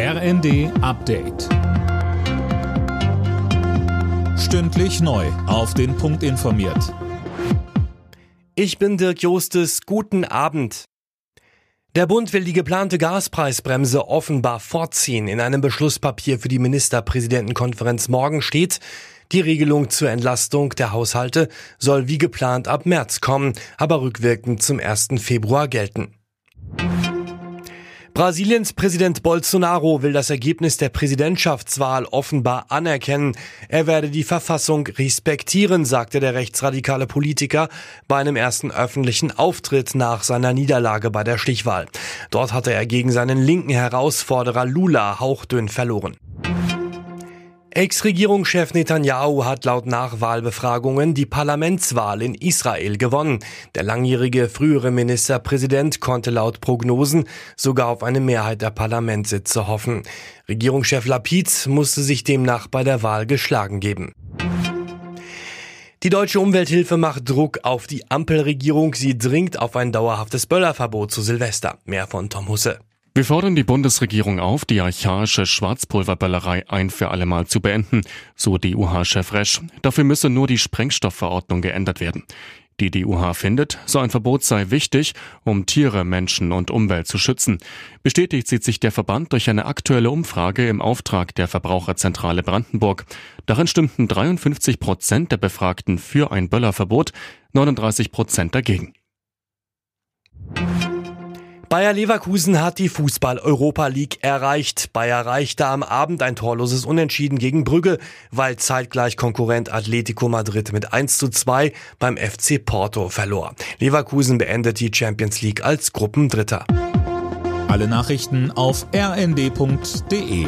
RND Update. Stündlich neu. Auf den Punkt informiert. Ich bin Dirk Jostes. Guten Abend. Der Bund will die geplante Gaspreisbremse offenbar vorziehen. In einem Beschlusspapier für die Ministerpräsidentenkonferenz morgen steht, die Regelung zur Entlastung der Haushalte soll wie geplant ab März kommen, aber rückwirkend zum 1. Februar gelten. Brasiliens Präsident Bolsonaro will das Ergebnis der Präsidentschaftswahl offenbar anerkennen. Er werde die Verfassung respektieren, sagte der rechtsradikale Politiker bei einem ersten öffentlichen Auftritt nach seiner Niederlage bei der Stichwahl. Dort hatte er gegen seinen linken Herausforderer Lula hauchdünn verloren. Ex-Regierungschef Netanyahu hat laut Nachwahlbefragungen die Parlamentswahl in Israel gewonnen. Der langjährige frühere Ministerpräsident konnte laut Prognosen sogar auf eine Mehrheit der Parlamentssitze hoffen. Regierungschef Lapid musste sich demnach bei der Wahl geschlagen geben. Die deutsche Umwelthilfe macht Druck auf die Ampelregierung. Sie dringt auf ein dauerhaftes Böllerverbot zu Silvester. Mehr von Tom Husse. Wir fordern die Bundesregierung auf, die archaische Schwarzpulverböllerei ein für allemal zu beenden, so DUH-Chef Resch. Dafür müsse nur die Sprengstoffverordnung geändert werden. Die DUH findet, so ein Verbot sei wichtig, um Tiere, Menschen und Umwelt zu schützen. Bestätigt sieht sich der Verband durch eine aktuelle Umfrage im Auftrag der Verbraucherzentrale Brandenburg. Darin stimmten 53 Prozent der Befragten für ein Böllerverbot, 39 Prozent dagegen. Bayer Leverkusen hat die Fußball-Europa League erreicht. Bayer erreichte am Abend ein torloses Unentschieden gegen Brügge, weil zeitgleich Konkurrent Atletico Madrid mit 1 zu 2 beim FC Porto verlor. Leverkusen beendet die Champions League als Gruppendritter. Alle Nachrichten auf rnd.de